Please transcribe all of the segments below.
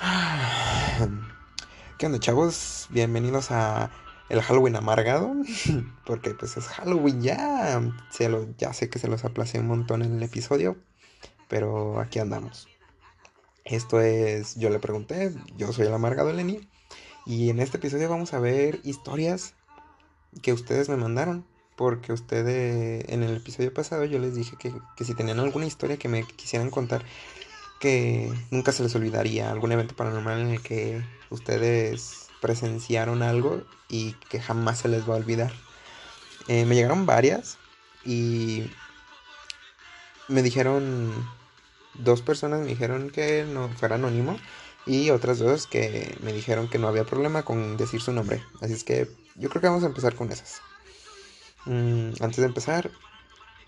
¿Qué onda, chavos? Bienvenidos a el Halloween amargado. Porque pues es Halloween ya. Se lo, ya sé que se los aplacé un montón en el episodio. Pero aquí andamos. Esto es Yo le pregunté. Yo soy el amargado Lenny. Y en este episodio vamos a ver historias que ustedes me mandaron. Porque ustedes en el episodio pasado yo les dije que, que si tenían alguna historia que me quisieran contar que nunca se les olvidaría, algún evento paranormal en el que ustedes presenciaron algo y que jamás se les va a olvidar. Eh, me llegaron varias y me dijeron, dos personas me dijeron que no fuera anónimo y otras dos que me dijeron que no había problema con decir su nombre. Así es que yo creo que vamos a empezar con esas. Mm, antes de empezar,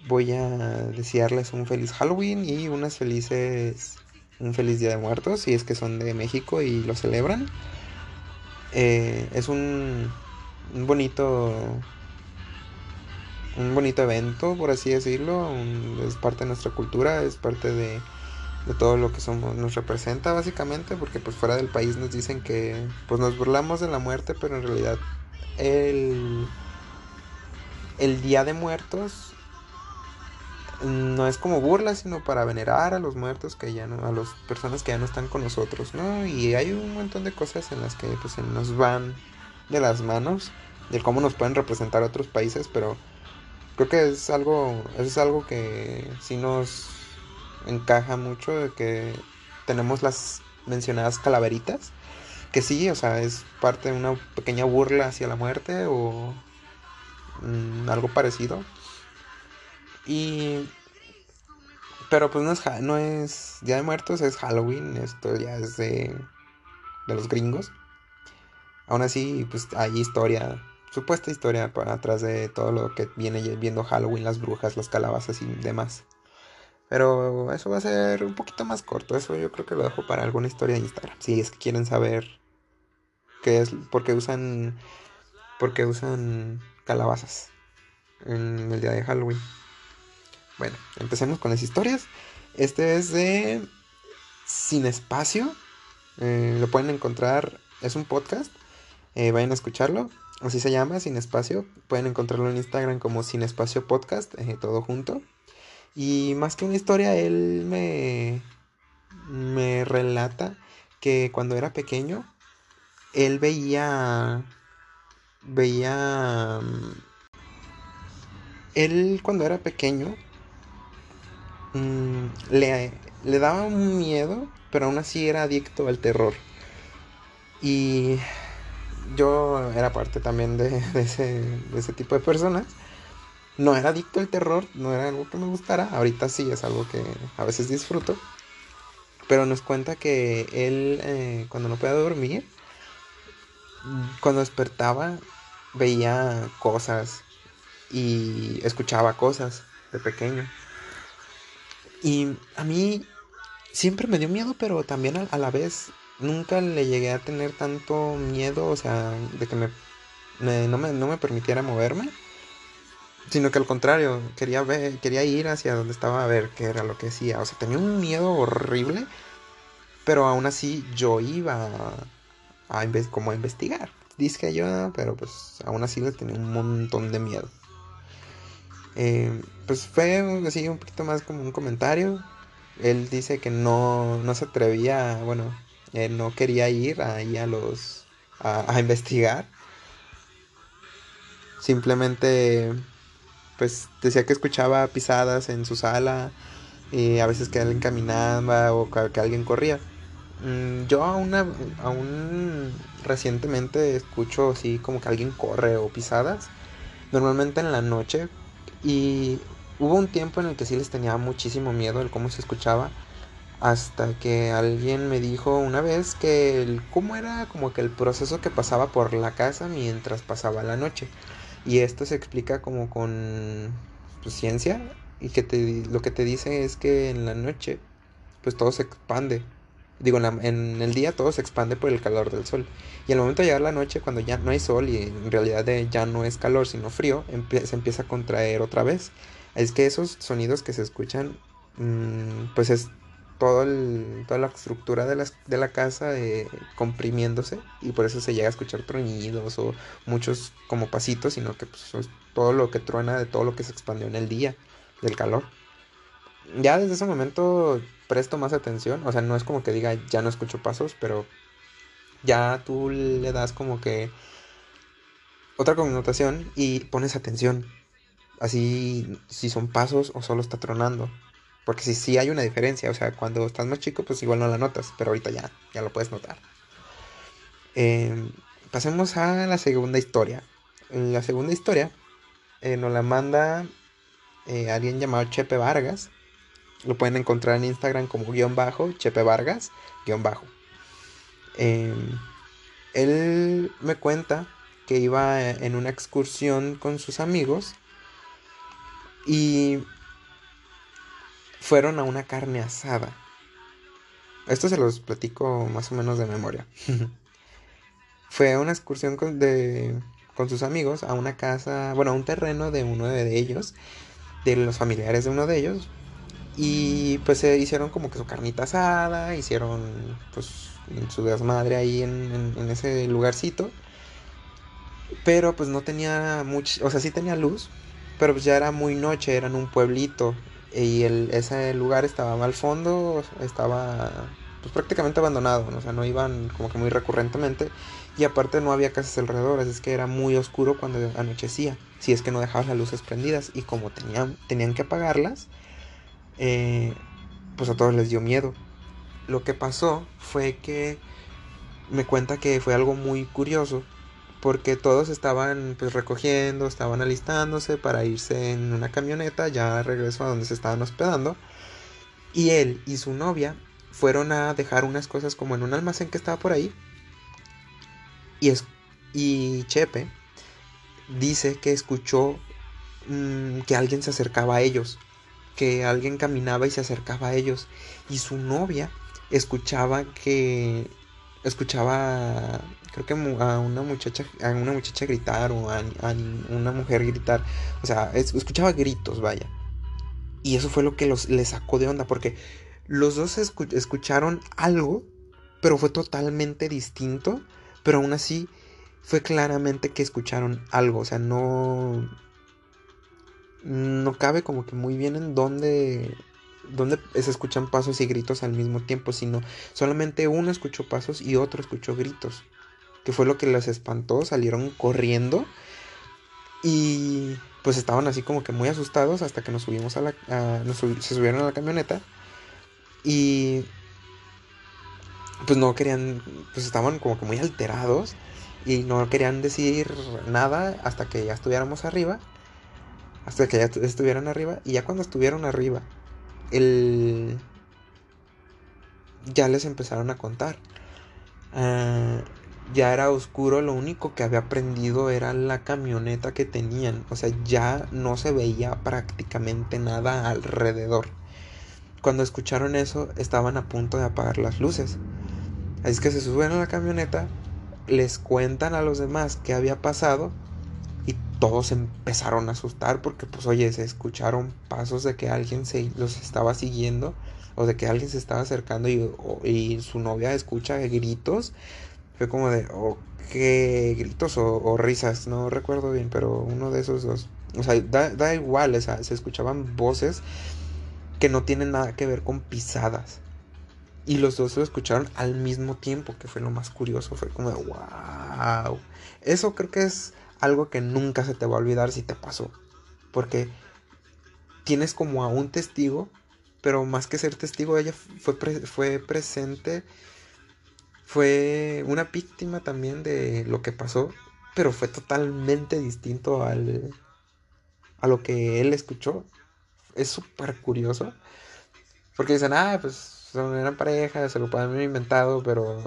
voy a desearles un feliz Halloween y unas felices un feliz Día de Muertos, si es que son de México y lo celebran. Eh, es un, bonito un bonito evento, por así decirlo. es parte de nuestra cultura, es parte de, de, todo lo que somos, nos representa básicamente, porque pues fuera del país nos dicen que pues nos burlamos de la muerte, pero en realidad el, el Día de Muertos no es como burla, sino para venerar a los muertos que ya no, a las personas que ya no están con nosotros, ¿no? Y hay un montón de cosas en las que pues se nos van de las manos, de cómo nos pueden representar otros países, pero creo que es algo, es algo que sí nos encaja mucho de que tenemos las mencionadas calaveritas, que sí, o sea, es parte de una pequeña burla hacia la muerte o mm, algo parecido y. Pero pues no es, no es Día de Muertos, es Halloween. Esto ya es de. de los gringos. Aún así, pues hay historia. Supuesta historia para atrás de todo lo que viene viendo Halloween, las brujas, las calabazas y demás. Pero eso va a ser un poquito más corto. Eso yo creo que lo dejo para alguna historia de Instagram. Si es que quieren saber qué es, por qué usan, por qué usan calabazas en el día de Halloween. Bueno, empecemos con las historias. Este es de Sin Espacio. Eh, lo pueden encontrar, es un podcast. Eh, vayan a escucharlo. Así se llama, Sin Espacio. Pueden encontrarlo en Instagram como Sin Espacio Podcast, eh, todo junto. Y más que una historia, él me, me relata que cuando era pequeño, él veía, veía, mm, él cuando era pequeño Mm, le, le daba un miedo, pero aún así era adicto al terror. Y yo era parte también de, ese, de ese tipo de personas. No era adicto al terror, no era algo que me gustara. Ahorita sí es algo que a veces disfruto. Pero nos cuenta que él, eh, cuando no podía dormir, cuando despertaba, veía cosas y escuchaba cosas de pequeño. Y a mí siempre me dio miedo, pero también a, la vez nunca le llegué a tener tanto miedo, o sea, de que me, no, me, no me permitiera moverme. Sino que al contrario, quería ver, quería ir hacia donde estaba a ver qué era lo que hacía. O sea, tenía un miedo horrible. Pero aún así yo iba a, como a investigar. Dice yo, pero pues aún así le tenía un montón de miedo. Eh, pues fue así un poquito más como un comentario. Él dice que no, no se atrevía, bueno, él no quería ir ahí a los a, investigar. Simplemente pues decía que escuchaba pisadas en su sala y a veces que alguien caminaba o que, alguien corría. Mm, yo aún, aún recientemente escucho así como que alguien corre o pisadas. Normalmente en la noche y hubo un tiempo en el que sí les tenía muchísimo miedo el cómo se escuchaba. Hasta que alguien me dijo una vez que el, cómo era como que el proceso que pasaba por la casa mientras pasaba la noche. Y esto se explica como con pues, ciencia. Y que te, lo que te dice es que en la noche pues todo se expande. Digo, en, el día todo se expande por el calor del sol. Y al momento de llegar la noche, cuando ya no hay sol y en realidad ya no es calor, sino frío, se empieza a contraer otra vez. Es que esos sonidos que se escuchan, mm, pues es todo toda la estructura de la, de la casa eh, comprimiéndose y por eso se llega a escuchar tronidos o muchos como pasitos, sino que pues, es todo lo que truena de todo lo que se expandió en el día, del calor. Ya desde ese momento presto más atención, o sea, no es como que diga ya no escucho pasos, pero ya tú le das como que otra connotación y pones atención. Así si son pasos o solo está tronando. Porque si sí hay una diferencia, o sea, cuando estás más chico, pues igual no la notas, pero ahorita ya, ya lo puedes notar. Em, pasemos a la segunda historia. La segunda historia eh, nos la manda eh, alguien llamado Chepe Vargas. Lo pueden encontrar en Instagram como guion bajo, Chepe Vargas, guion bajo. Em, él me cuenta que iba en una excursión con sus amigos y fueron a una carne asada. Esto se los platico más o menos de memoria. Fue una excursión con, con sus amigos a una casa, bueno, a un terreno de uno de ellos, de los familiares de uno de ellos. Y pues se hicieron como que su carnita asada, hicieron pues su desmadre ahí en, en ese lugarcito. Pero pues no tenía mucho, o sea, sí tenía luz, pero pues ya era muy noche, era en un pueblito. Y el, ese lugar estaba al fondo, estaba pues prácticamente abandonado, o sea, no iban como que muy recurrentemente. Y aparte no había casas alrededor, es que era muy oscuro cuando anochecía, si es que no dejabas las luces prendidas. Y como tenían, tenían que apagarlas, eh, pues a todos les dio miedo. Lo que pasó fue que me cuenta que fue algo muy curioso porque todos estaban pues recogiendo, estaban alistándose para irse en una camioneta, ya regreso a donde se estaban hospedando. Y él y su novia fueron a dejar unas cosas como en un almacén que estaba por ahí. Y, es, y Chepe dice que escuchó mm, que alguien se acercaba a ellos, que alguien caminaba y se acercaba a ellos. Y su novia escuchaba que escuchaba creo que a una muchacha a una muchacha gritar o a, una mujer gritar o sea escuchaba gritos vaya y eso fue lo que los le sacó de onda porque los dos escucharon algo pero fue totalmente distinto pero aún así fue claramente que escucharon algo o sea no no cabe como que muy bien en dónde donde se escuchan pasos y gritos al mismo tiempo, sino solamente uno escuchó pasos y otro escuchó gritos, que fue lo que les espantó, salieron corriendo y pues estaban así como que muy asustados hasta que nos subimos a la, se subieron a la camioneta y pues no querían, pues estaban como que muy alterados y no querían decir nada hasta que ya estuviéramos arriba, hasta que ya estuvieran arriba y ya cuando estuvieron arriba el... ya les empezaron a contar. Ah, ya era oscuro, lo único que había prendido era la camioneta que tenían. O sea, ya no se veía prácticamente nada alrededor. Cuando escucharon eso, estaban a punto de apagar las luces. Así que se suben a la camioneta, les cuentan a los demás qué había pasado todos empezaron a asustar porque pues oye, se escucharon pasos de que alguien se los estaba siguiendo o de que alguien se estaba acercando y, su novia escucha gritos. Fue como de, o qué gritos o, risas, no recuerdo bien, pero uno de esos dos. O sea, da, igual, o sea, se escuchaban voces que no tienen nada que ver con pisadas. Y los dos lo escucharon al mismo tiempo, que fue lo más curioso. Fue como de, wow. Eso creo que es algo que nunca se te va a olvidar si te pasó. Porque tienes como a un testigo, pero más que ser testigo, ella fue, fue presente, fue una víctima también de lo que pasó, pero fue totalmente distinto al, a lo que él escuchó. Es súper curioso. Porque dicen, ah, pues eran pareja, se lo pueden haber inventado, pero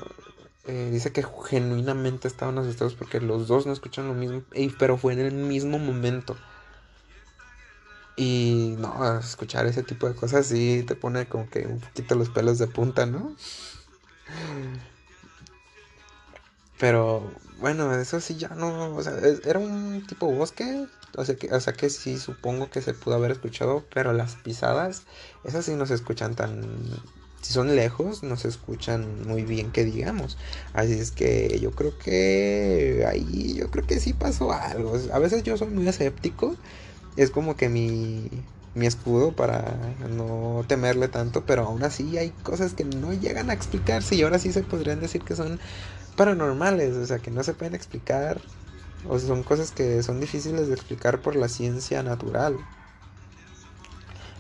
eh, dice que genuinamente estaban asustados porque los dos no escuchan lo mismo, pero fue en el mismo momento. Y no, escuchar ese tipo de cosas sí te pone como que un poquito los pelos de punta, ¿no? Pero bueno, eso sí ya no, o sea, era un tipo bosque, o sea que, o sea que sí supongo que se pudo haber escuchado, pero las pisadas, esas sí no se escuchan tan si son lejos, no se escuchan muy bien que digamos. Así es que yo creo que ahí, yo creo que sí pasó algo. A veces yo soy muy escéptico. Es como que mi, mi escudo para no temerle tanto, pero aún así hay cosas que no llegan a explicarse y ahora sí se podrían decir que son paranormales, o sea, que no se pueden explicar, o son cosas que son difíciles de explicar por la ciencia natural.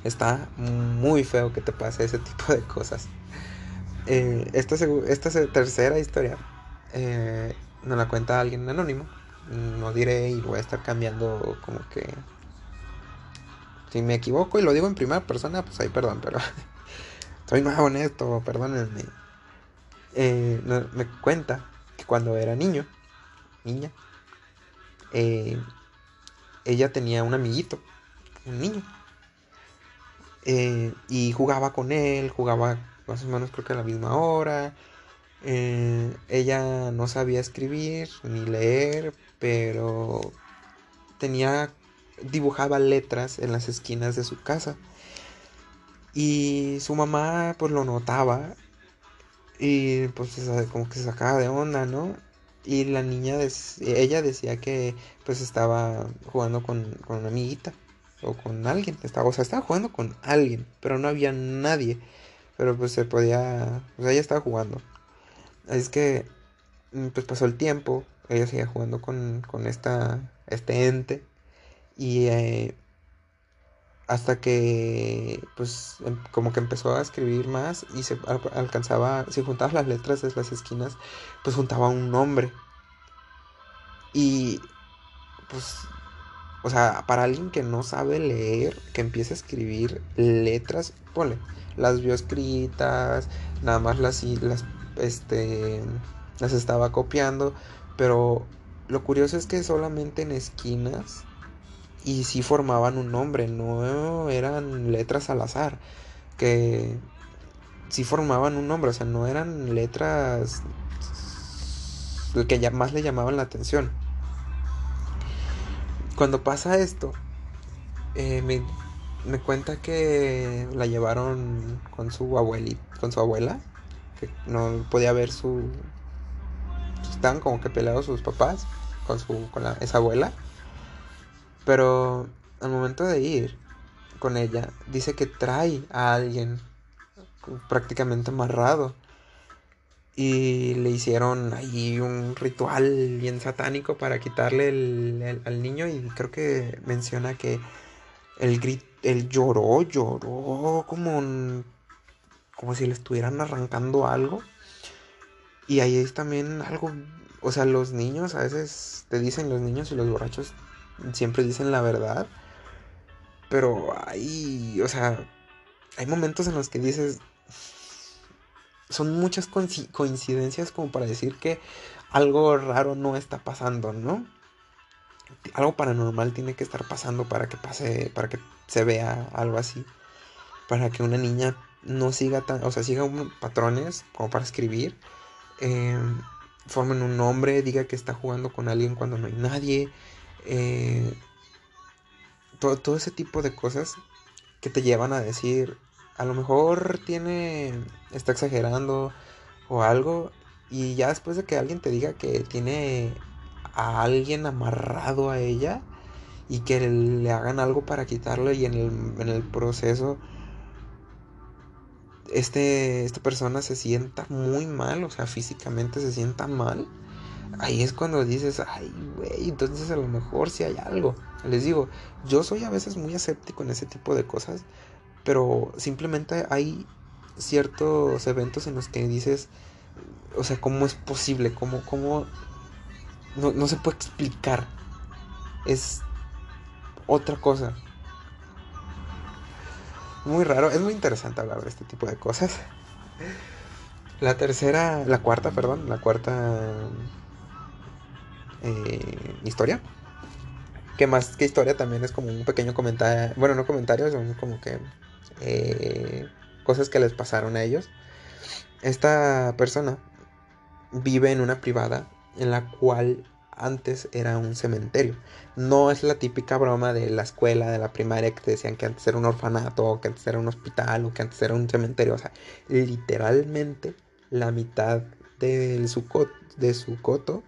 Está muy feo que te pase ese tipo de cosas. Eh, esta, esta tercera historia eh, nos la cuenta alguien anónimo. No diré y voy a estar cambiando como que... Si me equivoco y lo digo en primera persona, pues ahí perdón, pero soy nuevo en esto, perdónenme. Eh, me cuenta que cuando era niño, niña, eh, ella tenía un amiguito, un niño. Eh, y jugaba con él, jugaba más o menos creo que a la misma hora. ella no sabía escribir ni leer, pero tenía dibujaba letras en las esquinas de su casa. Y su mamá pues lo notaba y pues como que se sacaba de onda, ¿no? Y la niña, ella decía que pues estaba jugando con, con una amiguita o con alguien. Estaba, o sea, estaba jugando con alguien, pero no había nadie. Pero pues se podía, o sea, ella estaba jugando. Así es que mm, pues pasó el tiempo, ella seguía jugando con, con esta, este ente. Y eh, hasta que pues em, como que empezó a escribir más y se alcanzaba, si juntabas las letras de las esquinas, pues juntaba un nombre. Y pues, o sea, para alguien que no sabe leer, que empiece a escribir letras, ponle, las vio escritas, nada más las, las, este, las estaba copiando, pero lo curioso es que solamente en esquinas y sí formaban un nombre, no eran letras al azar, que sí formaban un nombre, o sea, no eran letras que más le llamaban la atención. Cuando pasa esto, eh, me, me, cuenta que la llevaron con su abuelita, con su abuela, que no podía ver su... Estaban como que peleados sus papás con, su, con esa abuela pero al momento de ir con ella, dice que trae a alguien prácticamente amarrado. Y le hicieron ahí un ritual bien satánico para quitarle el, al niño. Y creo que menciona que el grit, él lloró, lloró como, como si le estuvieran arrancando algo. Y ahí es también algo, o sea, los niños a veces te dicen los niños y los borrachos siempre dicen la verdad. Pero hay, o sea, hay momentos en los que dices, son muchas coincidencias como para decir que algo raro no está pasando, ¿no? Algo paranormal tiene que estar pasando para que pase, para que se vea algo así. Para que una niña no siga tan, o sea, siga patrones como para escribir. Eh, formen un nombre, diga que está jugando con alguien cuando no hay nadie. Eh, todo, ese tipo de cosas que te llevan a decir, a lo mejor tiene, está exagerando o algo, y ya después de que alguien te diga que tiene a alguien amarrado a ella y que le hagan algo para quitarlo y en el, en el proceso este, esta persona se sienta muy mal, o sea, físicamente se sienta mal ahí es cuando dices, ay, güey, entonces a lo mejor sí hay algo. Les digo, yo soy a veces muy escéptico en ese tipo de cosas, pero simplemente hay ciertos eventos en los que dices, o sea, ¿cómo es posible? ¿Cómo, cómo? No, no se puede explicar. Es otra cosa. Muy raro, es muy interesante hablar de este tipo de cosas. La tercera, la cuarta, perdón, la cuarta eh, historia. Que más que historia también es como un pequeño comentario, bueno, no comentarios, son como que eh, cosas que les pasaron a ellos. Esta persona vive en una privada en la cual antes era un cementerio. No es la típica broma de la escuela, de la primaria, que te decían que antes era un orfanato, o que antes era un hospital, o que antes era un cementerio. O sea, literalmente la mitad de su coto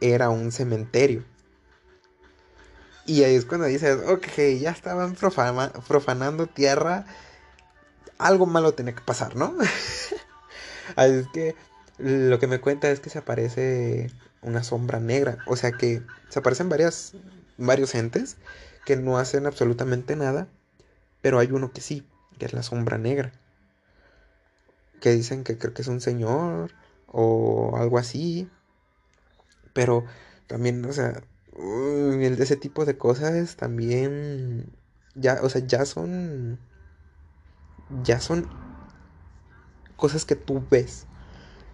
era un cementerio. Y ahí es cuando dices, ok, ya estaban profanando tierra, algo malo tenía que pasar, ¿no? Así es que lo que me cuenta es que se aparece una sombra negra. O sea que se aparecen varias, varios entes que no hacen absolutamente nada. Pero hay uno que sí, que es la sombra negra. Que dicen que creo que es un señor o algo así. Pero también, o sea, el ese tipo de cosas también ya, o sea, ya son ya son cosas que tú ves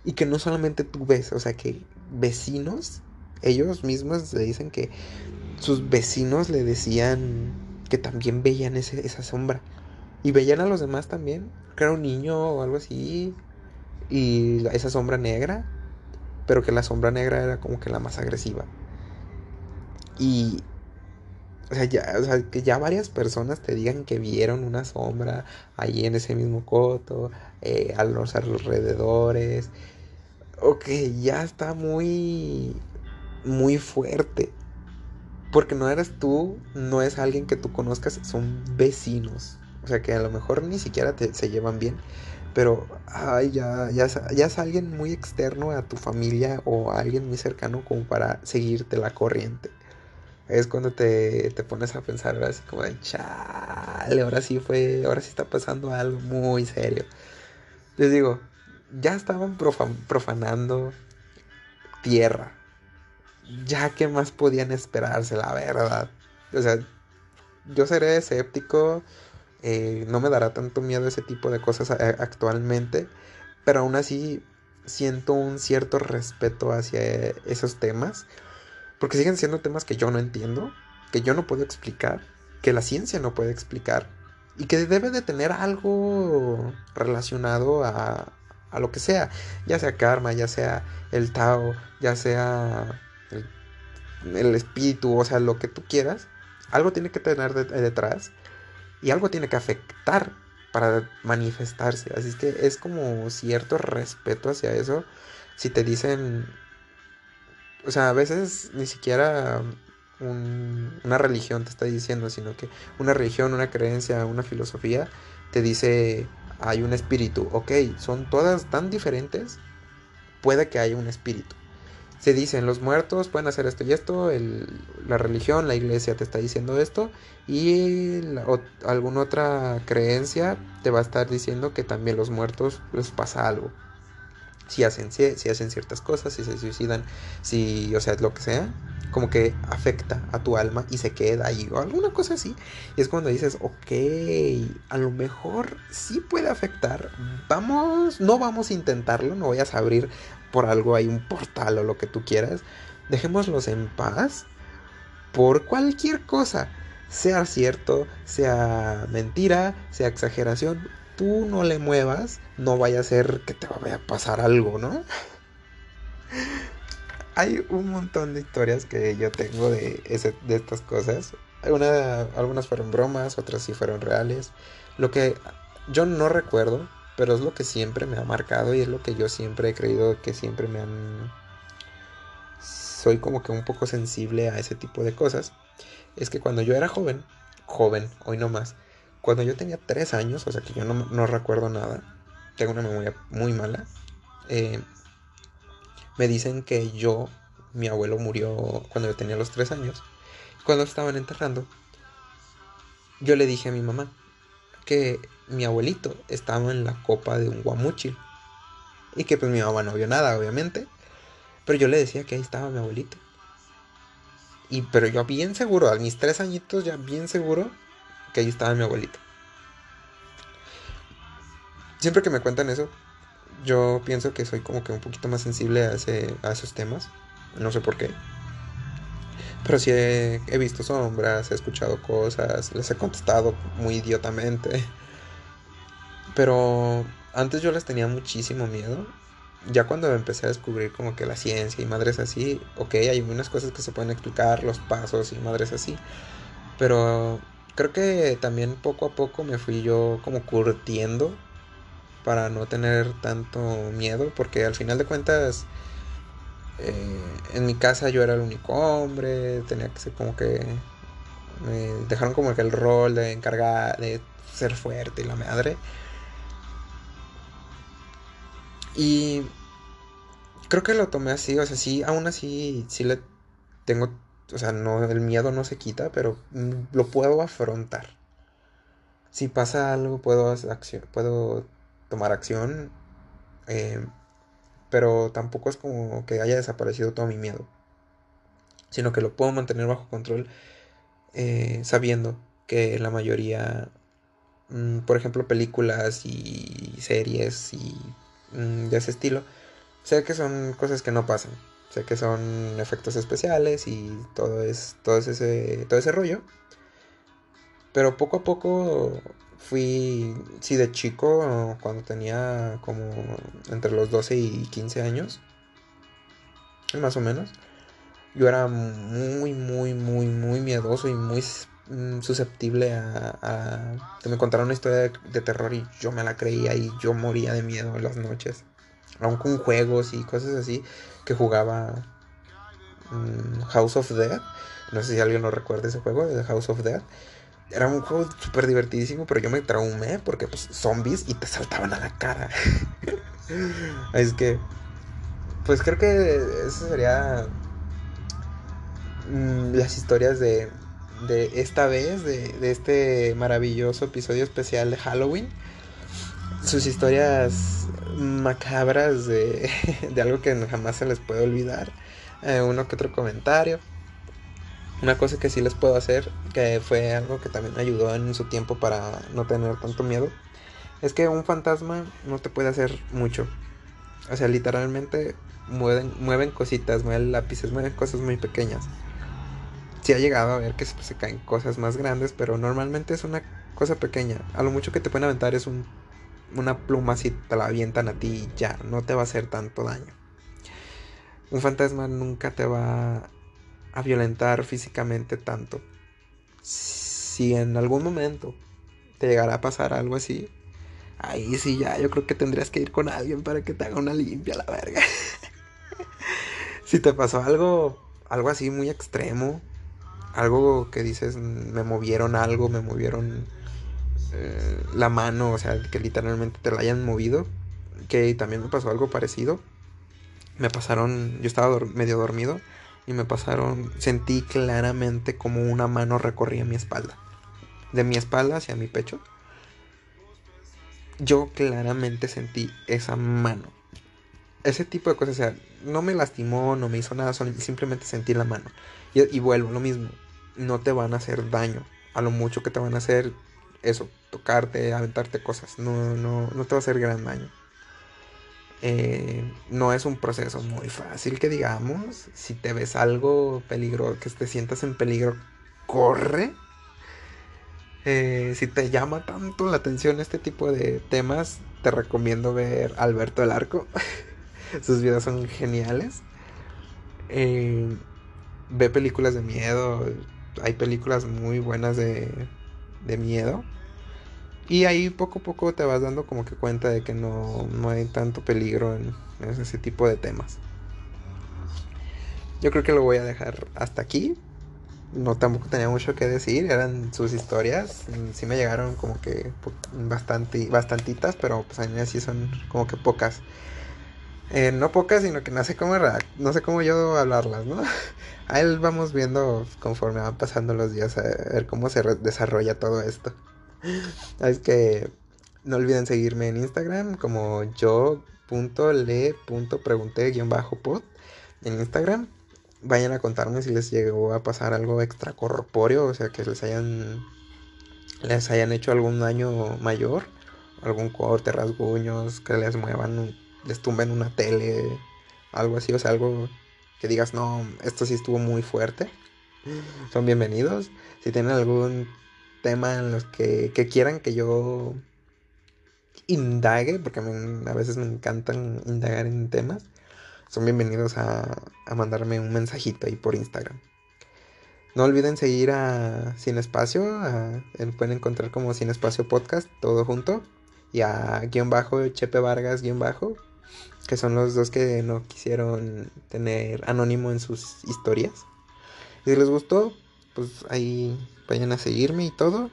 y que no solamente tú ves, o sea, que vecinos, ellos mismos le dicen que sus vecinos le decían que también veían ese, esa sombra. Y veían a los demás también, que era un niño o algo así. Y esa sombra negra, pero que la sombra negra era como que la más agresiva. Y, o sea, ya, o sea, que ya varias personas te digan que vieron una sombra ahí en ese mismo coto, eh, a los alrededores, ok, ya está muy, muy fuerte. Porque no eres tú, no es alguien que tú conozcas, son vecinos. O sea que a lo mejor ni siquiera te, se llevan bien. Pero ay, ya, ya, ya es alguien muy externo a tu familia o a alguien muy cercano como para seguirte la corriente. Es cuando te, te pones a pensar así como de chale, ahora sí fue, ahora sí está pasando algo muy serio. Les digo, ya estaban profanando tierra. Ya que más podían esperarse, la verdad. O sea, yo seré escéptico. Eh, no me dará tanto miedo ese tipo de cosas actualmente. Pero aún así siento un cierto respeto hacia esos temas. Porque siguen siendo temas que yo no entiendo. Que yo no puedo explicar. Que la ciencia no puede explicar. Y que debe de tener algo relacionado a, a lo que sea, ya sea karma, ya sea el Tao, ya sea el, espíritu, o sea, lo que tú quieras, algo tiene que tener detrás y algo tiene que afectar para manifestarse. Así es que es como cierto respeto hacia eso. Si te dicen, o sea, a veces ni siquiera una religión te está diciendo, sino que una religión, una creencia, una filosofía te dice hay un espíritu. Ok, son todas tan diferentes, puede que haya un espíritu. Se dicen, los muertos pueden hacer esto y esto, la religión, la iglesia te está diciendo esto, y alguna otra creencia te va a estar diciendo que también los muertos les pasa algo. Si hacen, si hacen ciertas cosas, si se suicidan, si, o sea, lo que sea, como que afecta a tu alma y se queda ahí o alguna cosa así. Y es cuando dices, ok, a lo mejor sí puede afectar. Vamos, no vamos a intentarlo, no vayas a abrir por algo ahí un portal o lo que tú quieras. Dejémoslos en paz por cualquier cosa. Sea cierto, sea mentira, sea exageración. Tú no le muevas, no vaya a ser que te vaya a pasar algo, ¿no? hay un montón de historias que yo tengo de, ese, de estas cosas. algunas fueron bromas, otras sí fueron reales. Lo que yo no recuerdo, pero es lo que siempre me ha marcado y es lo que yo siempre he creído que siempre me han... Soy como que un poco sensible a ese tipo de cosas. Es que cuando yo era joven, joven, hoy no más, cuando yo tenía tres años, o sea que yo no, recuerdo nada, tengo una memoria muy mala, eh, me dicen que yo, mi abuelo murió cuando yo tenía los tres años. Cuando estaban enterrando, yo le dije a mi mamá que mi abuelito estaba en la copa de un guamuchil. Y que pues mi mamá no vio nada, obviamente. Pero yo le decía que ahí estaba mi abuelito. Y pero yo bien seguro, a mis tres añitos ya bien seguro que ahí estaba mi abuelito. Siempre que me cuentan eso, yo pienso que soy como que un poquito más sensible a, ese, a esos temas. No sé por qué. Pero sí he, visto sombras, he escuchado cosas, les he contestado muy idiotamente. Pero antes yo les tenía muchísimo miedo. ya cuando empecé a descubrir como que la ciencia y madres así, ok, hay unas cosas que se pueden explicar, los pasos y madres así, pero creo que también poco a poco me fui yo como curtiendo para no tener tanto miedo, porque al final de cuentas eh, en mi casa yo era el único hombre, tenía que ser como que me dejaron como que el rol de encargar de ser fuerte y la madre. Y creo que lo tomé así, o sea, sí, aún así, sí le tengo, o sea, no, el miedo no se quita, pero lo puedo afrontar. Si pasa algo, puedo, acción, puedo tomar acción, eh, pero tampoco es como que haya desaparecido todo mi miedo, sino que lo puedo mantener bajo control eh, sabiendo que la mayoría, mm, por ejemplo, películas y series y mm, de ese estilo, sé que son cosas que no pasan, sé que son efectos especiales y todo es todo ese todo ese rollo. Pero poco a poco fui, sí, de chico, cuando tenía como entre los 12 y 15 años, más o menos, yo era muy, muy, muy, muy miedoso y muy mm, susceptible a, que me contaran una historia de, terror y yo me la creía y yo moría de miedo en las noches. Aún con juegos y cosas así que jugaba mm, House of Dead. No sé si alguien lo recuerda ese juego, House of Dead. Era un juego súper divertidísimo, pero yo me traumé porque pues zombies y te saltaban a la cara. es que, pues creo que eso sería Mm, las historias de, de esta vez, de, de, este maravilloso episodio especial de Halloween. Sus historias macabras de, algo que jamás se les puede olvidar. Eh, uno que otro comentario. Una cosa que sí les puedo hacer, que fue algo que también ayudó en su tiempo para no tener tanto miedo, es que un fantasma no te puede hacer mucho. O sea, literalmente mueven, mueven cositas, mueven lápices, mueven cosas muy pequeñas sí ha llegado a ver que se, caen cosas más grandes, pero normalmente es una cosa pequeña. A lo mucho que te pueden aventar es un, una pluma si te la avientan a ti ya, no te va a hacer tanto daño. Un fantasma nunca te va a violentar físicamente tanto. Si en algún momento te llegará a pasar algo así, ahí sí ya, yo creo que tendrías que ir con alguien para que te haga una limpia la verga. si te pasó algo, algo así muy extremo, algo que dices, me movieron algo, me movieron eh, la mano, o sea, que literalmente te la hayan movido, que también me pasó algo parecido. Me pasaron, yo estaba medio dormido y me pasaron, sentí claramente como una mano recorría mi espalda, de mi espalda hacia mi pecho. Yo claramente sentí esa mano. Ese tipo de cosas, o sea, no me lastimó, no me hizo nada, simplemente sentí la mano. Y, y vuelvo, lo mismo no te van a hacer daño. A lo mucho que te van a hacer eso, tocarte, aventarte cosas. No, no, no te va a hacer gran daño. Eh, no es un proceso muy fácil que digamos. Si te ves algo peligro, que te sientas en peligro, corre. Eh, si te llama tanto la atención este tipo de temas, te recomiendo ver Alberto el Arco. Sus videos son geniales. Eh, ve películas de miedo, hay películas muy buenas de, de miedo. Y ahí poco a poco te vas dando como que cuenta de que no, no hay tanto peligro en, ese tipo de temas. Yo creo que lo voy a dejar hasta aquí. No tampoco tenía mucho que decir, eran sus historias. Sí me llegaron como que bastante, bastantitas, pero pues a sí son como que pocas. Eh, no pocas, sino que no sé cómo no sé cómo yo hablarlas, ¿no? Ahí vamos viendo conforme van pasando los días a ver cómo se desarrolla todo esto. Es que no olviden seguirme en Instagram como yo.le.pregunté-pod en Instagram. Vayan a contarme si les llegó a pasar algo extracorpóreo, o sea, que les hayan les hayan hecho algún daño mayor, algún corte, rasguños, que les muevan les tumben una tele, algo así, o sea, algo que digas, no, esto sí estuvo muy fuerte. Son bienvenidos. Si tienen algún tema en los que, quieran que yo indague, porque a veces me encantan indagar en temas, son bienvenidos a, mandarme un mensajito ahí por Instagram. No olviden seguir a Sin Espacio, pueden encontrar como Sin Espacio Podcast, todo junto, y a guion bajo, Chepe Vargas guion bajo, que son los dos que no quisieron tener anónimo en sus historias. Si les gustó, pues ahí vayan a seguirme y todo.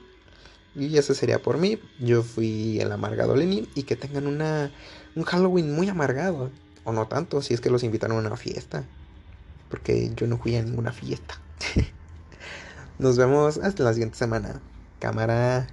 Y eso sería por mí. Yo fui el amargado Lenin y que tengan una, un Halloween muy amargado. O no tanto, si es que los invitaron a una fiesta. Porque yo no fui a ninguna fiesta. Nos vemos hasta la siguiente semana. Cámara.